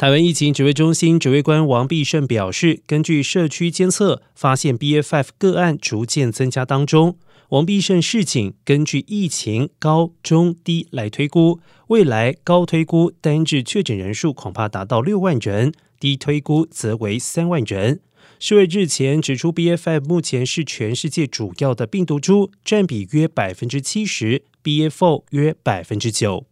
台湾疫情指挥中心指挥官王必胜表示，根据社区监测发现，B. F. F 个案逐渐增加当中。王必胜示警，根据疫情高、中、低来推估，未来高推估单日确诊人数恐怕达到六万人，低推估则为三万人。世卫日前指出，B. F. F 目前是全世界主要的病毒株，占比约百分之七十，B. F. O 约百分之九。